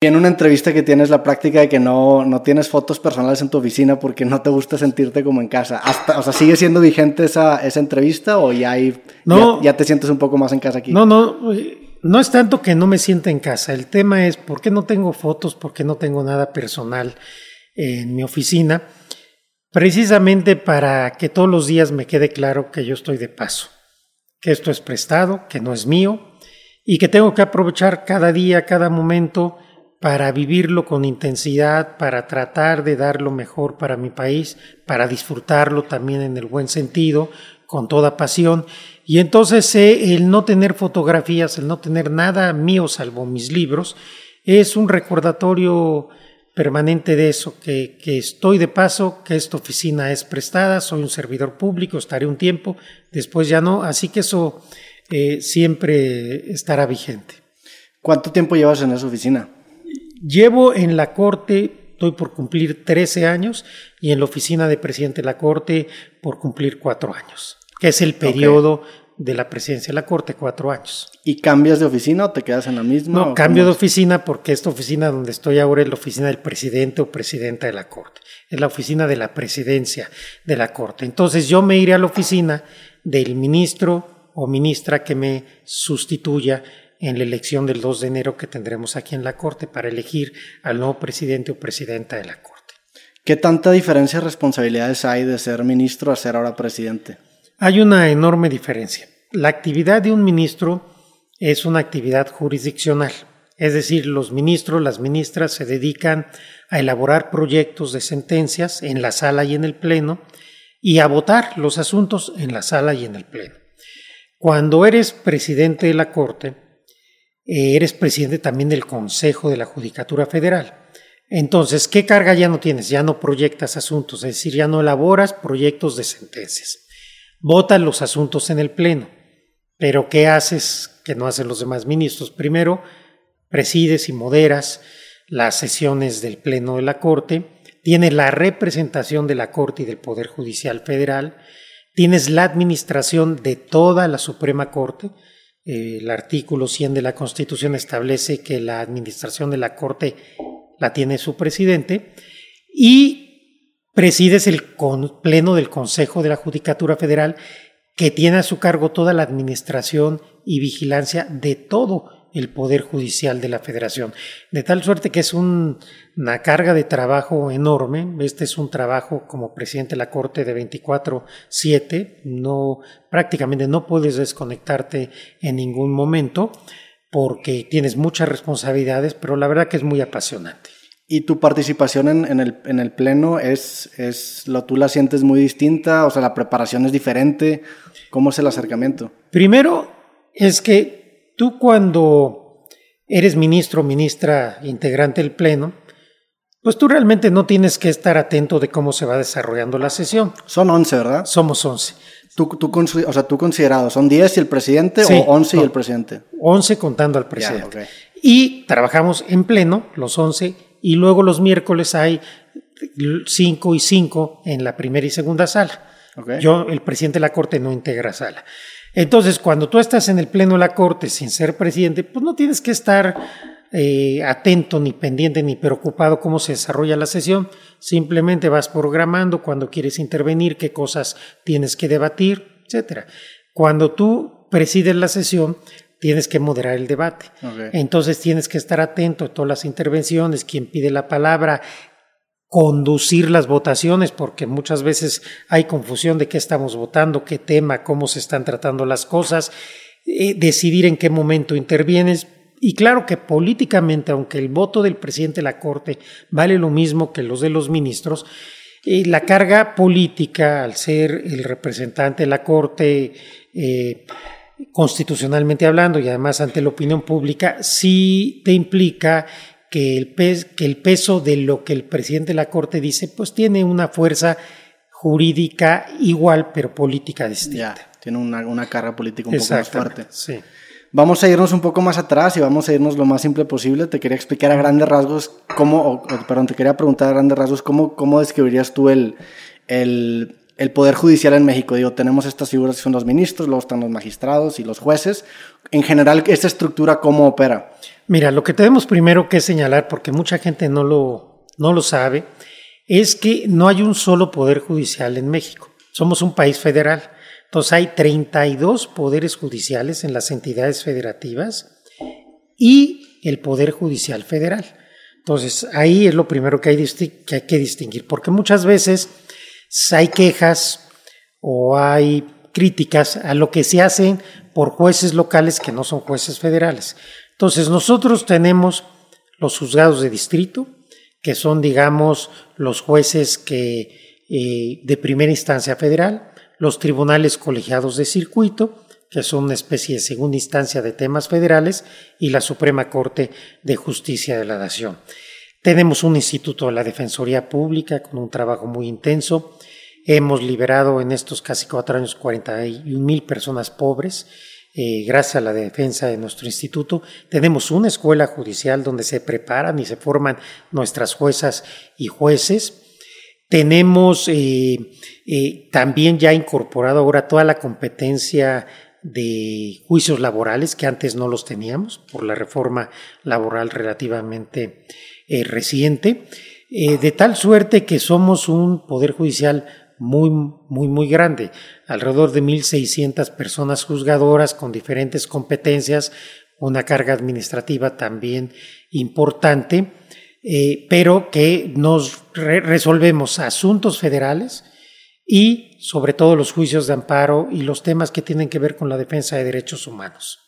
En una entrevista que tienes la práctica de que no, no tienes fotos personales en tu oficina porque no te gusta sentirte como en casa. Hasta, o sea, ¿sigue siendo vigente esa, esa entrevista o ya, hay, No. ya, ya te sientes un poco más en casa aquí? No, no, eh, no es tanto que no me sienta en casa. El tema es por qué no tengo fotos, por qué no tengo nada personal en mi oficina. Precisamente para que todos los días me quede claro que yo estoy de paso, que esto es prestado, que no es mío y que tengo que aprovechar cada día, cada momento para vivirlo con intensidad, para tratar de dar lo mejor para mi país, para disfrutarlo también en el buen sentido, con toda pasión. Y entonces eh, el no tener fotografías, el no tener nada mío salvo mis libros, es un recordatorio permanente de eso, que, que estoy de paso, que esta oficina es prestada, soy un servidor público, estaré un tiempo, después ya no, así que eso eh, siempre estará vigente. ¿Cuánto tiempo llevas en esa oficina? Llevo en la Corte, estoy por cumplir 13 años, y en la oficina de presidente de la Corte por cumplir cuatro años, que es el periodo de la presidencia de la Corte, cuatro años. ¿Y cambias de oficina o te quedas en la misma? No, cambio de oficina porque esta oficina donde estoy ahora es la oficina del presidente o presidenta de la Corte. Es la oficina de la presidencia de la Corte. Entonces yo me iré a la oficina del ministro o ministra que me sustituya en la elección del 2 de enero que tendremos aquí en la Corte para elegir al nuevo presidente o presidenta de la Corte. ¿Qué tanta diferencia de responsabilidades hay de ser ministro a ser ahora presidente? Hay una enorme diferencia. La actividad de un ministro es una actividad jurisdiccional, es decir, los ministros, las ministras se dedican a elaborar proyectos de sentencias en la sala y en el pleno y a votar los asuntos en la sala y en el pleno. Cuando eres presidente de la Corte, eh, eres presidente también del Consejo de la Judicatura Federal. Entonces, ¿qué carga ya no tienes? Ya no proyectas asuntos, es decir, ya no elaboras proyectos de sentencias. Votas los asuntos en el Pleno. Pero ¿qué haces que no hacen los demás ministros? Primero, presides y moderas las sesiones del Pleno de la Corte, tienes la representación de la Corte y del Poder Judicial Federal, tienes la administración de toda la Suprema Corte. Eh, el artículo 100 de la Constitución establece que la administración de la Corte la tiene su presidente y presides el pleno del Consejo de la Judicatura Federal que tiene a su cargo toda la administración y vigilancia de todo el Poder Judicial de la Federación. De tal suerte que es un, una carga de trabajo enorme. Este es un trabajo como presidente de la Corte de 24-7. No, prácticamente no puedes desconectarte en ningún momento porque tienes muchas responsabilidades, pero la verdad que es muy apasionante. ¿Y tu participación en, en, el, en el pleno es, es lo tú la sientes muy distinta? O sea, la preparación es diferente. ¿Cómo es el acercamiento? Primero es que tú cuando eres ministro ministra integrante del pleno, pues tú realmente no tienes que estar atento de cómo se va desarrollando la sesión. Son 11, ¿verdad? Somos 11. ¿Tú, tú, o sea, tú considerado, ¿son 10 y el presidente Sí, o 11 no. y el presidente? 11 contando al presidente. Y trabajamos en pleno, los 11, y luego los miércoles hay 5 y 5 en la primera y segunda sala. Yo, el presidente de la Corte, no integra sala. Entonces, cuando tú estás en el pleno de la Corte sin ser presidente, pues no tienes que estar eh, atento, ni pendiente, ni preocupado cómo se desarrolla la sesión. Simplemente vas programando cuando quieres intervenir, qué cosas tienes que debatir, etcétera. Cuando tú presides la sesión, tienes que moderar el debate. Entonces tienes que estar atento a todas las intervenciones, quién pide la palabra, conducir las votaciones, porque muchas veces hay confusión de qué estamos votando, qué tema, cómo se están tratando las cosas, eh, decidir en qué momento intervienes. Y claro que políticamente, aunque el voto del presidente de la Corte vale lo mismo que los de los ministros, eh, la carga política, al ser el representante de la Corte, eh, constitucionalmente hablando y además ante la opinión pública, sí te implica que el, pes que el peso de lo que el presidente de la Corte dice, pues tiene una fuerza jurídica igual, pero política distinta. Ya, tiene una, una carga política un poco más fuerte. Sí. Vamos a irnos un poco más atrás y vamos a irnos lo más simple posible. Te quería explicar a grandes rasgos cómo, o, o, perdón, te quería preguntar a grandes rasgos cómo, cómo describirías tú el, el, el Poder Judicial en México. Digo, tenemos estas figuras que son los ministros, luego están los magistrados y los jueces. En general, ¿esta estructura cómo opera? Mira, lo que tenemos primero que señalar, porque mucha gente no lo, no lo sabe, es que no hay un solo poder judicial en México. Somos un país federal. Entonces hay 32 poderes judiciales en las entidades federativas y el Poder Judicial Federal. Entonces ahí es lo primero que hay, que hay que distinguir, porque muchas veces hay quejas o hay críticas a lo que se hace por jueces locales que no son jueces federales. Entonces nosotros tenemos los juzgados de distrito, que son, digamos, los jueces que, eh, de primera instancia federal, los tribunales colegiados de circuito, que son una especie de segunda instancia de temas federales, y la Suprema Corte de Justicia de la Nación. Tenemos un instituto de la Defensoría Pública con un trabajo muy intenso. Hemos liberado en estos casi cuatro años 41 mil personas pobres. Eh, gracias a la defensa de nuestro instituto, tenemos una escuela judicial donde se preparan y se forman nuestras juezas y jueces. Tenemos eh, eh, también ya incorporado ahora toda la competencia de juicios laborales que antes no los teníamos por la reforma laboral relativamente reciente, de tal suerte que somos un poder judicial muy, muy, muy grande, alrededor de 1.600 personas juzgadoras con diferentes competencias, una carga administrativa también importante eh, pero que nos resolvemos asuntos federales y sobre todo los juicios de amparo y los temas que tienen que ver con la defensa de derechos humanos.